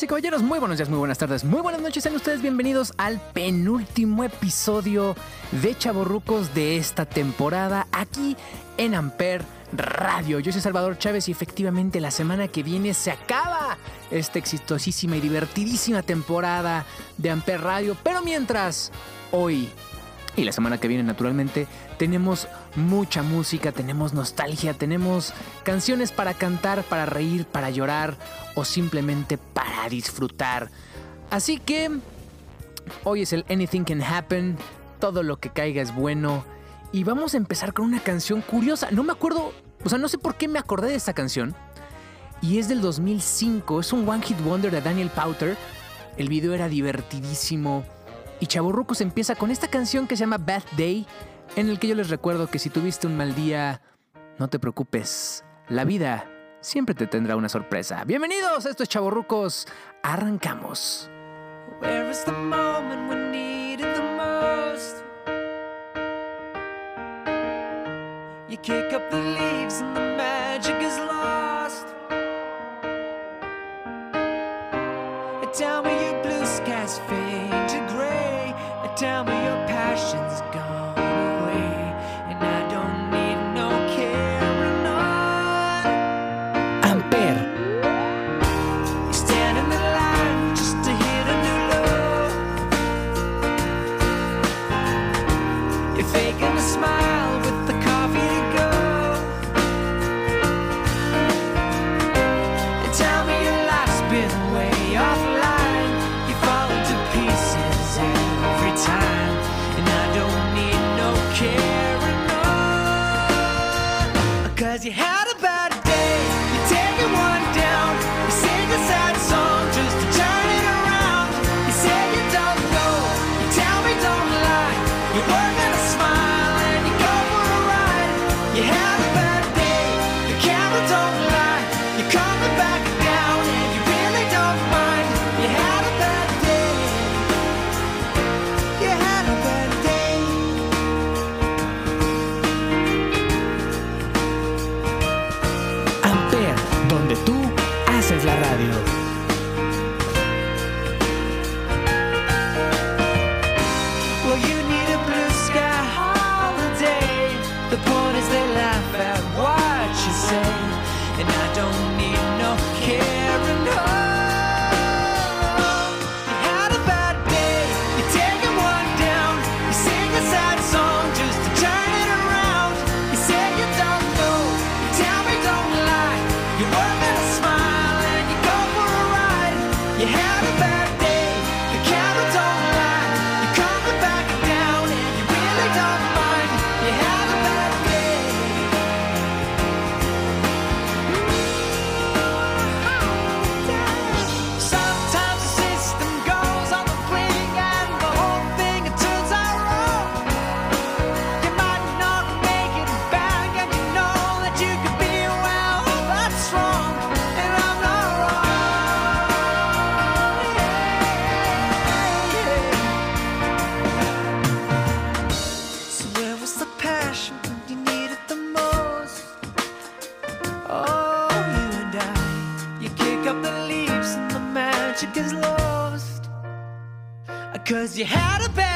Y caballeros, muy buenos días, muy buenas tardes, muy buenas noches. Sean ustedes bienvenidos al penúltimo episodio de Chaborrucos de esta temporada aquí en Amper Radio. Yo soy Salvador Chávez y efectivamente la semana que viene se acaba esta exitosísima y divertidísima temporada de Amper Radio. Pero mientras, hoy y la semana que viene naturalmente tenemos mucha música, tenemos nostalgia, tenemos canciones para cantar, para reír, para llorar o simplemente para disfrutar. Así que hoy es el Anything Can Happen, todo lo que caiga es bueno. Y vamos a empezar con una canción curiosa. No me acuerdo, o sea, no sé por qué me acordé de esta canción. Y es del 2005, es un One Hit Wonder de Daniel Powter. El video era divertidísimo. Y Chaburrucos empieza con esta canción que se llama Bad Day, en el que yo les recuerdo que si tuviste un mal día, no te preocupes, la vida siempre te tendrá una sorpresa. Bienvenidos, esto es Chaburrucos, arrancamos. You kick up the leaves and the magic is lost. No is lost. Cause you had a bad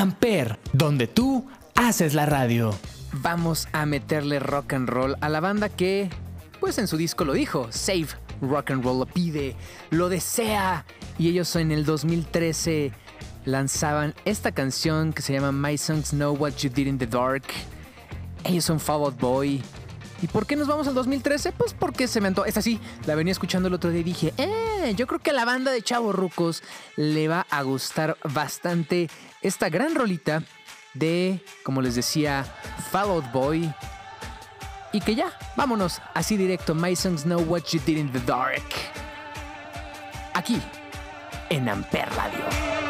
Amper, donde tú haces la radio. Vamos a meterle rock and roll a la banda que, pues en su disco lo dijo, Save Rock and Roll lo pide, lo desea. Y ellos en el 2013 lanzaban esta canción que se llama My Songs Know What You Did in the Dark. Ellos son Fall Out Boy. ¿Y por qué nos vamos al 2013? Pues porque se me antojó. Es así, la venía escuchando el otro día y dije, eh, yo creo que a la banda de Chavo Rucos le va a gustar bastante esta gran rolita de, como les decía, Fall Out Boy. Y que ya, vámonos así directo. My Songs Know What You Did in the Dark. Aquí, en Amper Radio.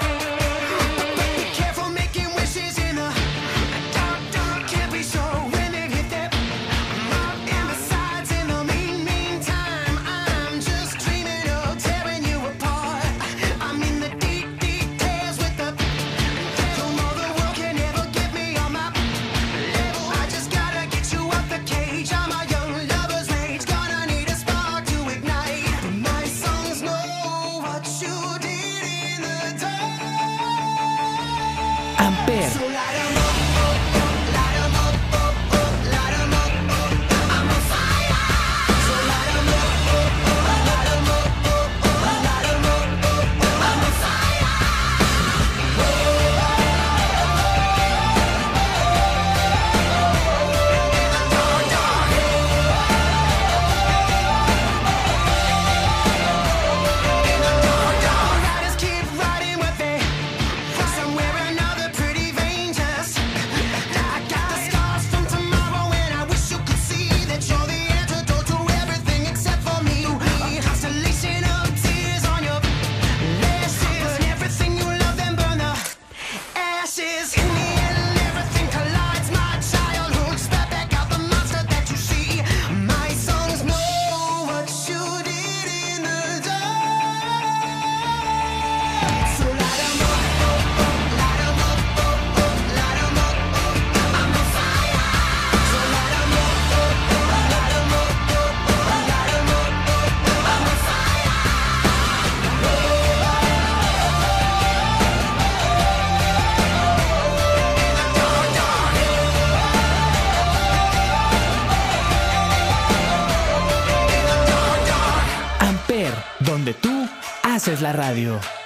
Radio.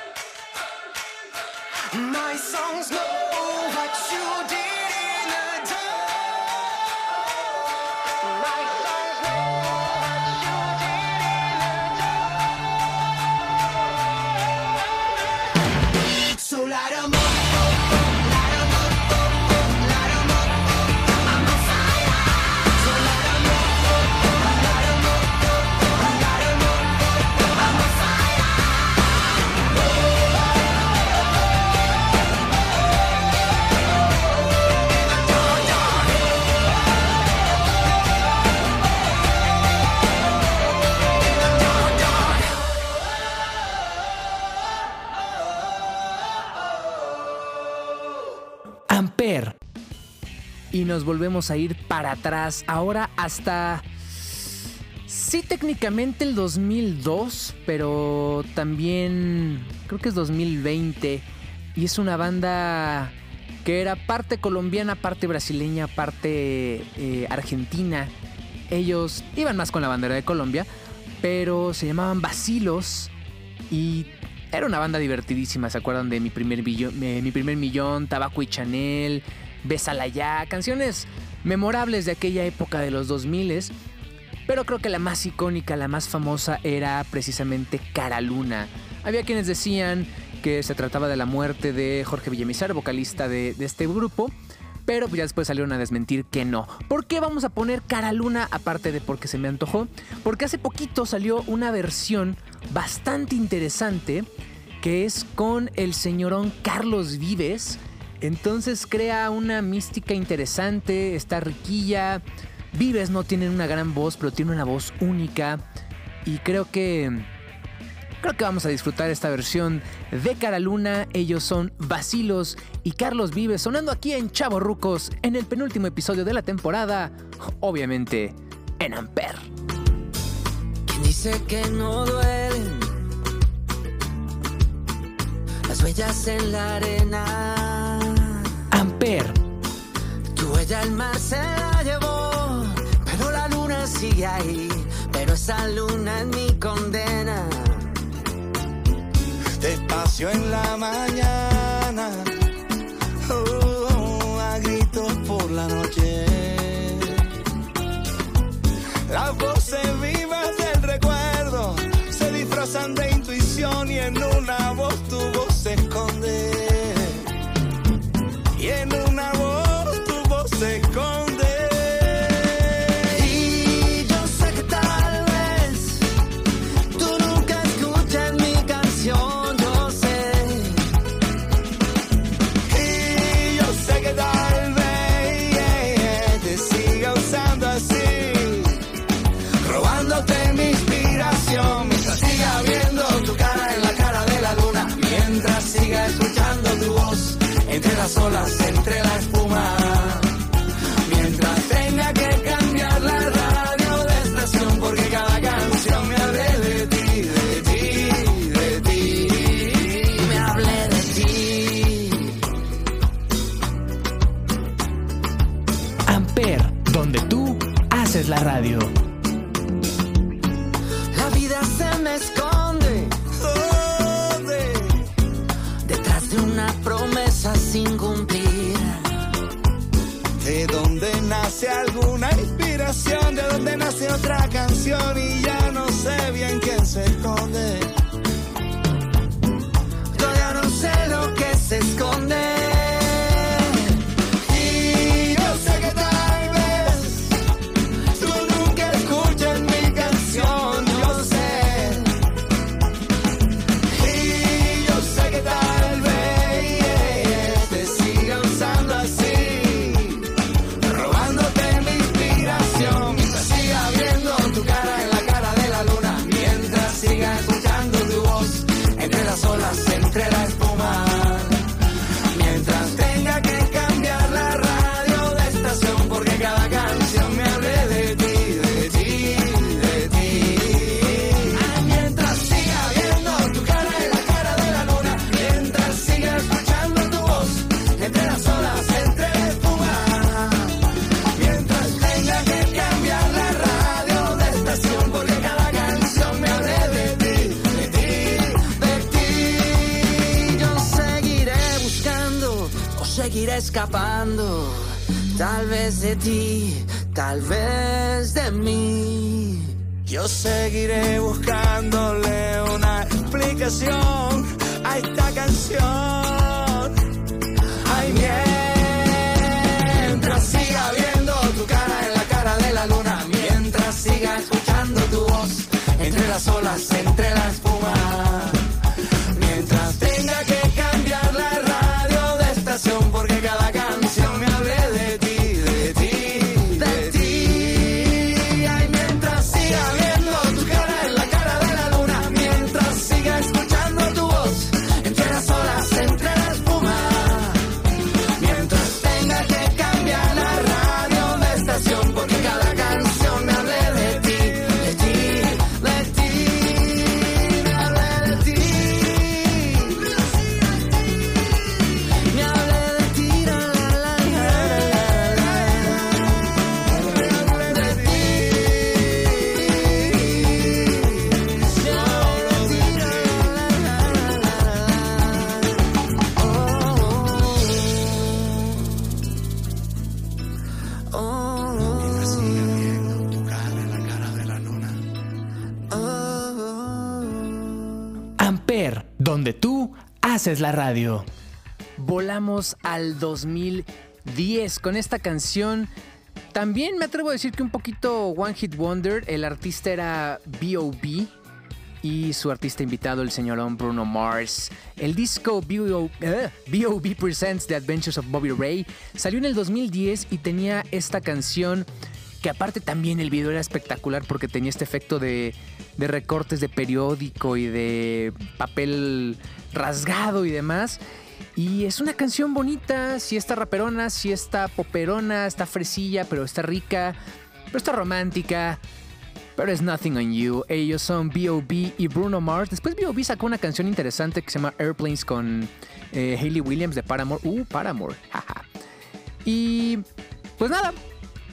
Y nos volvemos a ir para atrás, ahora hasta... Sí, técnicamente el 2002, pero también creo que es 2020. Y es una banda que era parte colombiana, parte brasileña, parte eh, argentina. Ellos iban más con la bandera de Colombia, pero se llamaban Basilos y era una banda divertidísima. ¿Se acuerdan de mi primer, mi primer millón, Tabaco y Chanel, Bésala ya? Canciones memorables de aquella época de los 2000 pero creo que la más icónica, la más famosa era precisamente Cara Luna. Había quienes decían que se trataba de la muerte de Jorge Villamizar, vocalista de, de este grupo, pero pues ya después salieron a desmentir que no. ¿Por qué vamos a poner Cara Luna aparte de porque se me antojó? Porque hace poquito salió una versión bastante interesante que es con el señorón Carlos Vives. Entonces crea una mística interesante, está riquilla. Vives no tiene una gran voz, pero tiene una voz única. Y creo que. Creo que vamos a disfrutar esta versión de Cara Luna. Ellos son Basilos y Carlos Vives sonando aquí en Chavo Rucos en el penúltimo episodio de la temporada. Obviamente en Amper. Quien dice que no duelen las huellas en la arena. Amper. Tu el mar se la llevó, pero la luna sigue ahí. Pero esa luna es mi condena. Despacio en la mañana, haces la radio. La vida se me esconde ¿Dónde? detrás de una promesa sin cumplir. De dónde nace alguna inspiración, de dónde nace otra canción y ya no sé bien quién se esconde. Yo ya no sé lo que se esconde. De ti, tal vez de mí. Yo seguiré buscándole haces la radio. Volamos al 2010 con esta canción. También me atrevo a decir que un poquito One Hit Wonder. El artista era B.O.B. y su artista invitado, el señorón Bruno Mars. El disco B.O.B. eh, B.O.B. Presents The Adventures of Bobby Ray salió en el 2010 y tenía esta canción que aparte también el video era espectacular porque tenía este efecto de, recortes de periódico y de papel rasgado y demás. Y es una canción bonita, si está raperona, si está poperona, está fresilla, pero está rica, pero está romántica. Pero es Nothing on You. Ellos son B.O.B. y Bruno Mars. Después B.O.B. sacó una canción interesante que se llama Airplanes con eh, Hayley Williams de Paramore. Uh, Paramore. jaja. Y pues nada,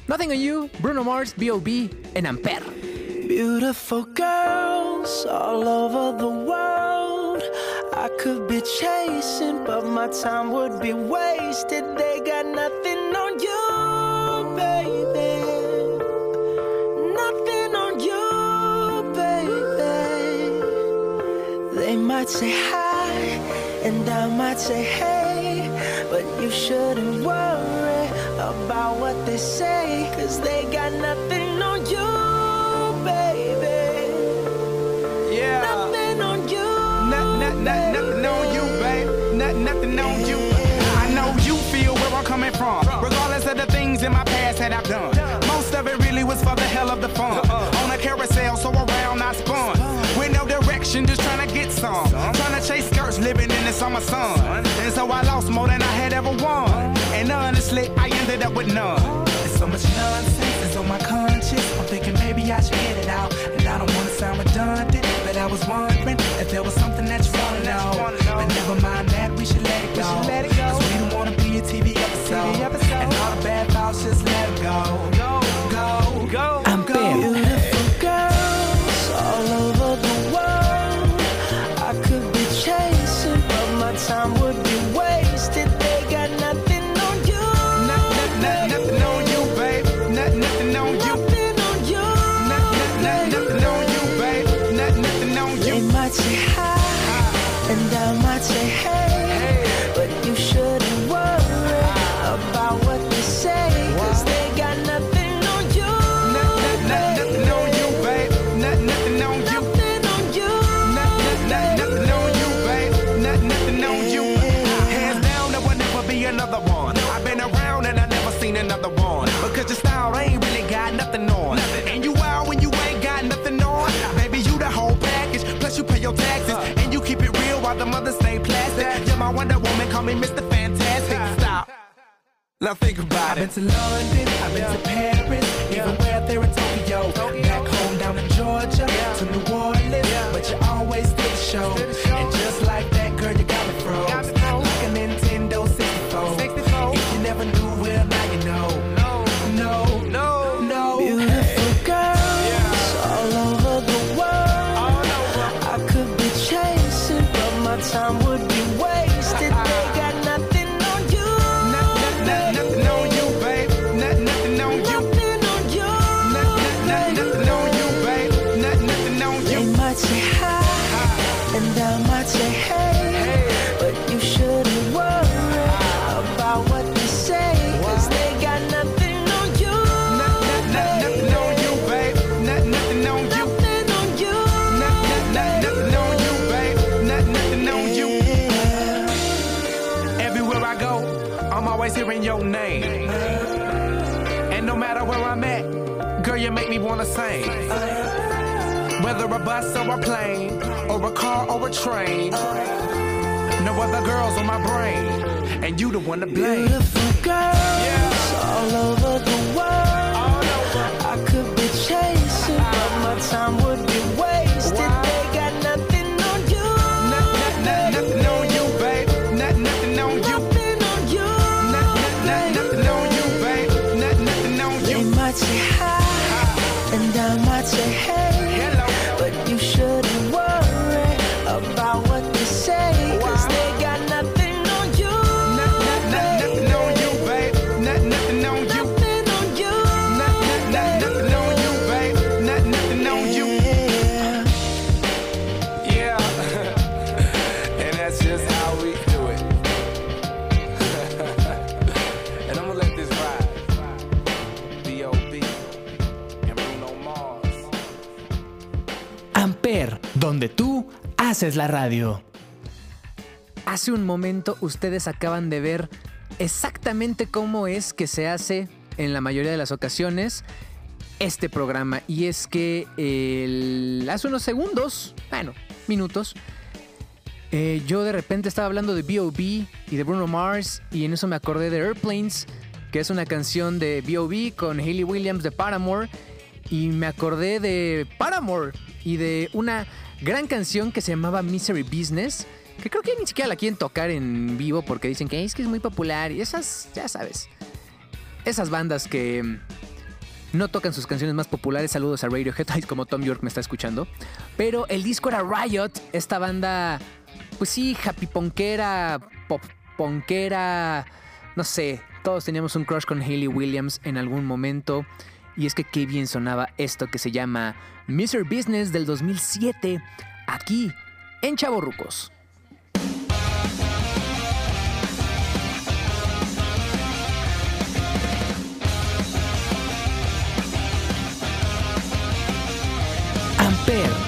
Nothing on You, Bruno Mars, B.O.B. and Ampere. Beautiful girls all over the world. I could be chasing, but my time would be wasted. They got nothing on you, baby. Nothing on you, baby. They might say hi, and I might say hey, but you shouldn't worry what they say, cause they got nothing on you, baby. Yeah. Nothing on you. Not, not, not, nothing on you, babe. Not, nothing on you. I know you feel where I'm coming from. Regardless of the things in my past that I've done. Most of it really was for the hell of the fun. On a carousel, so around I spun. With no direction, just trying to get some. Trying to chase skirts, living in the summer sun. And so I lost more than I had ever won. Ended up with none. There's so much nonsense is on my conscience. I'm thinking maybe I should get it out. And I don't wanna sound redundant, but I was wondering if there was Now think about it. I've been to London, I've been to Paris, even where there in Tokyo. Back home down in Georgia, to New Orleans, but you always did show. Bus or a plane, or a car or a train. No other girls on my brain, and you the one to blame. Beautiful girls all over the world. I could be chasing, but my time would haces la radio. Hace un momento ustedes acaban de ver exactamente cómo es que se hace en la mayoría de las ocasiones este programa. Y es que hace unos segundos, bueno, minutos, eh, yo de repente estaba hablando de B.O.B. y de Bruno Mars y en eso me acordé de Airplanes, que es una canción de B.O.B. con Hayley Williams de Paramore y me acordé de Paramore y de una gran canción que se llamaba Misery Business, que creo que ni siquiera la quieren tocar en vivo porque dicen que es que es muy popular y esas, ya sabes. esas bandas que mm, no tocan sus canciones más populares. Saludos a Radiohead, como Tom York me está escuchando. Pero el disco era Riot, esta banda, pues sí, happy punkera, pop punkera, no sé. Todos teníamos un crush con Hayley Williams en algún momento. Y es que qué bien sonaba esto que se llama Mr. Business del 2007, aquí en Chaborrucos. Ampere.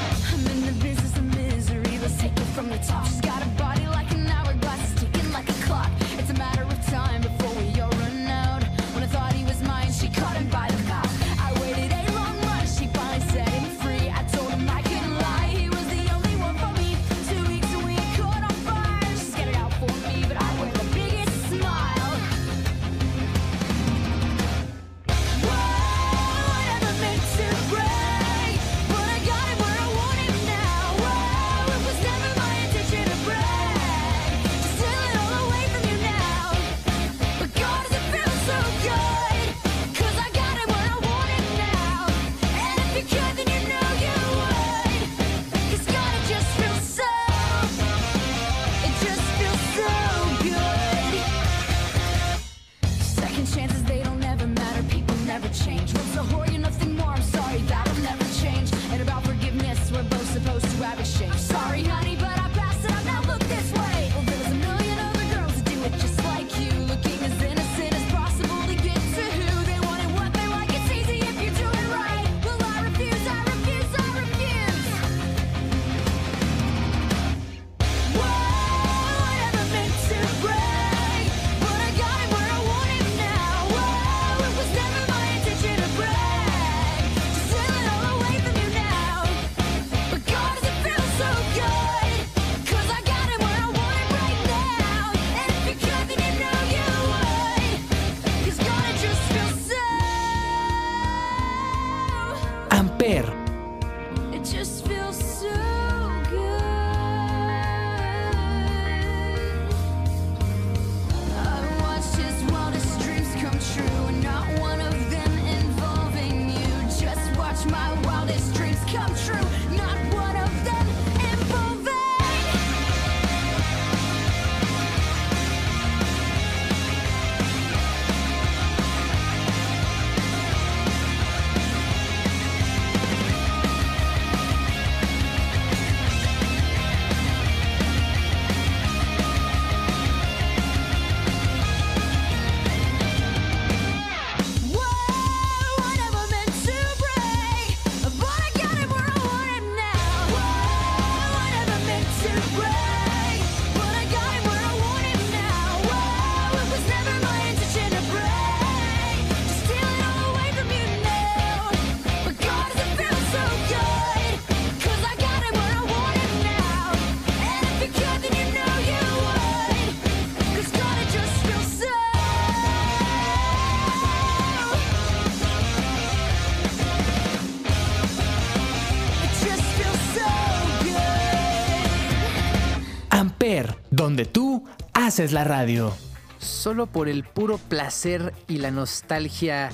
Haces la radio. Solo por el puro placer y la nostalgia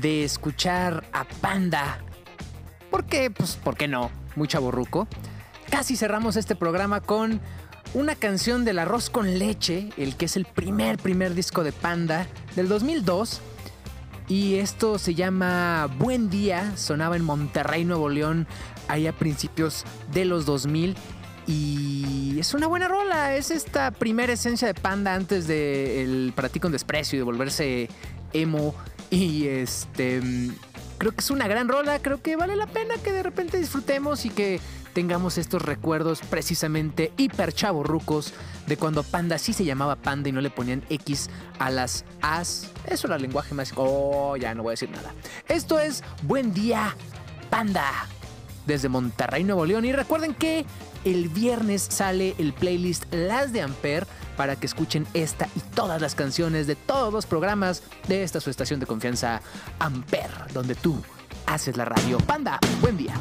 de escuchar a Panda. ¿Por qué? Pues, ¿por qué no? Muy chaborruco. Casi cerramos este programa con una canción del arroz con leche, el que es el primer, primer disco de Panda del 2002. Y esto se llama Buen Día, sonaba en Monterrey, Nuevo León, ahí a principios de los 2000. Y es una buena rola, es esta primera esencia de Panda antes de el Para ti con desprecio y de volverse emo. Y este, creo que es una gran rola, creo que vale la pena que de repente disfrutemos y que tengamos estos recuerdos precisamente hiper chavorrucos de cuando Panda sí se llamaba Panda y no le ponían X a las As. Eso era el lenguaje más... Oh, ya no voy a decir nada. Esto es Buen Día Panda desde Monterrey, Nuevo León. Y recuerden que el viernes sale el playlist Las de Amper para que escuchen esta y todas las canciones de todos los programas de esta su estación de confianza Amper, donde tú haces la radio. Panda, buen día.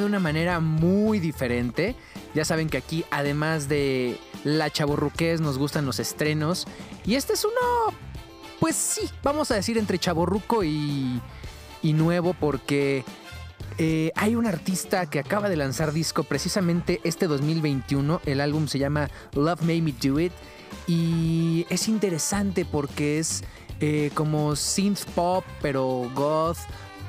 De una manera muy diferente. Ya saben que aquí, además de la chaborruqués, nos gustan los estrenos. Y este es uno, pues sí, vamos a decir entre chaborruco y, y nuevo, porque eh, hay un artista que acaba de lanzar disco precisamente este 2021. El álbum se llama Love Made Me Do It. Y es interesante porque es eh, como synth pop, pero goth,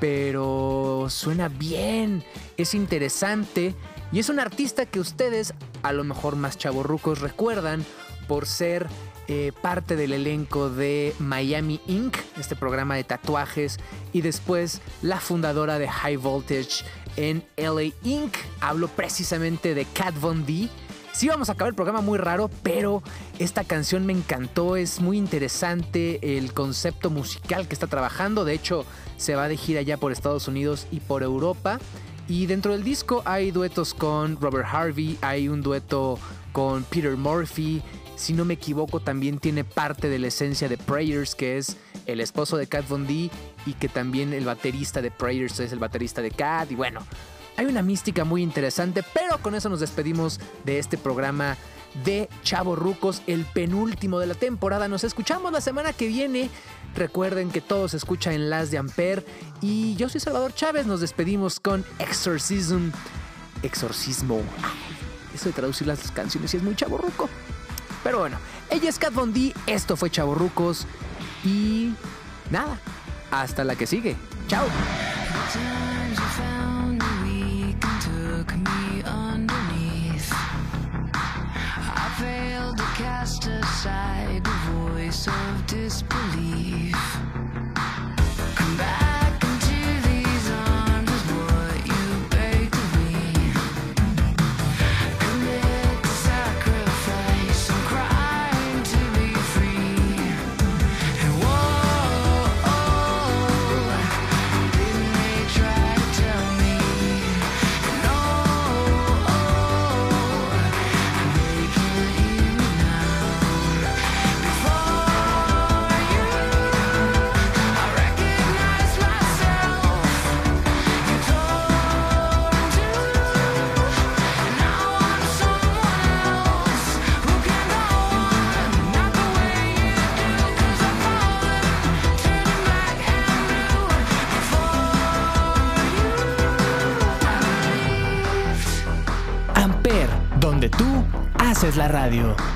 pero suena bien, es interesante. Y es un artista que ustedes, a lo mejor más chavorrucos, recuerdan por ser eh, parte del elenco de Miami Inc., este programa de tatuajes, y después la fundadora de High Voltage en LA Inc. Hablo precisamente de Kat Von D. Sí vamos a acabar el programa muy raro, pero esta canción me encantó, es muy interesante el concepto musical que está trabajando, de hecho se va de gira ya por Estados Unidos y por Europa. Y dentro del disco hay duetos con Robert Harvey, hay un dueto con Peter Murphy, si no me equivoco también tiene parte de la esencia de Prayers, que es el esposo de Kat Von D y que también el baterista de Prayers es el baterista de Kat y bueno, hay una mística muy interesante, pero con eso nos despedimos de este programa de Chavo Rucos, el penúltimo de la temporada. Nos escuchamos la semana que viene. Recuerden que todo se escucha en Las de Amper. Y yo soy Salvador Chávez. Nos despedimos con Exorcism. Exorcismo. Eso de traducir las canciones es muy chaborruco. Pero bueno, ella es Kat Von D. Esto fue Chaborrucos. Y nada, hasta la que sigue. Chao. Disbelief. La radio.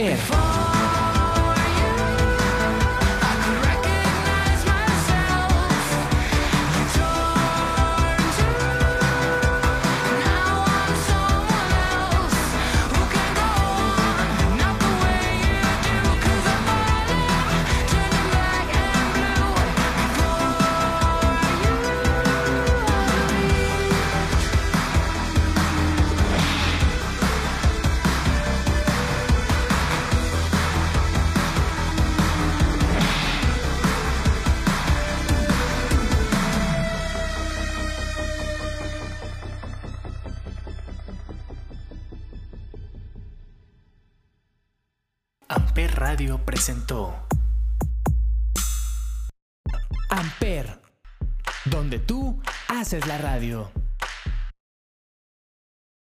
Amper, radio.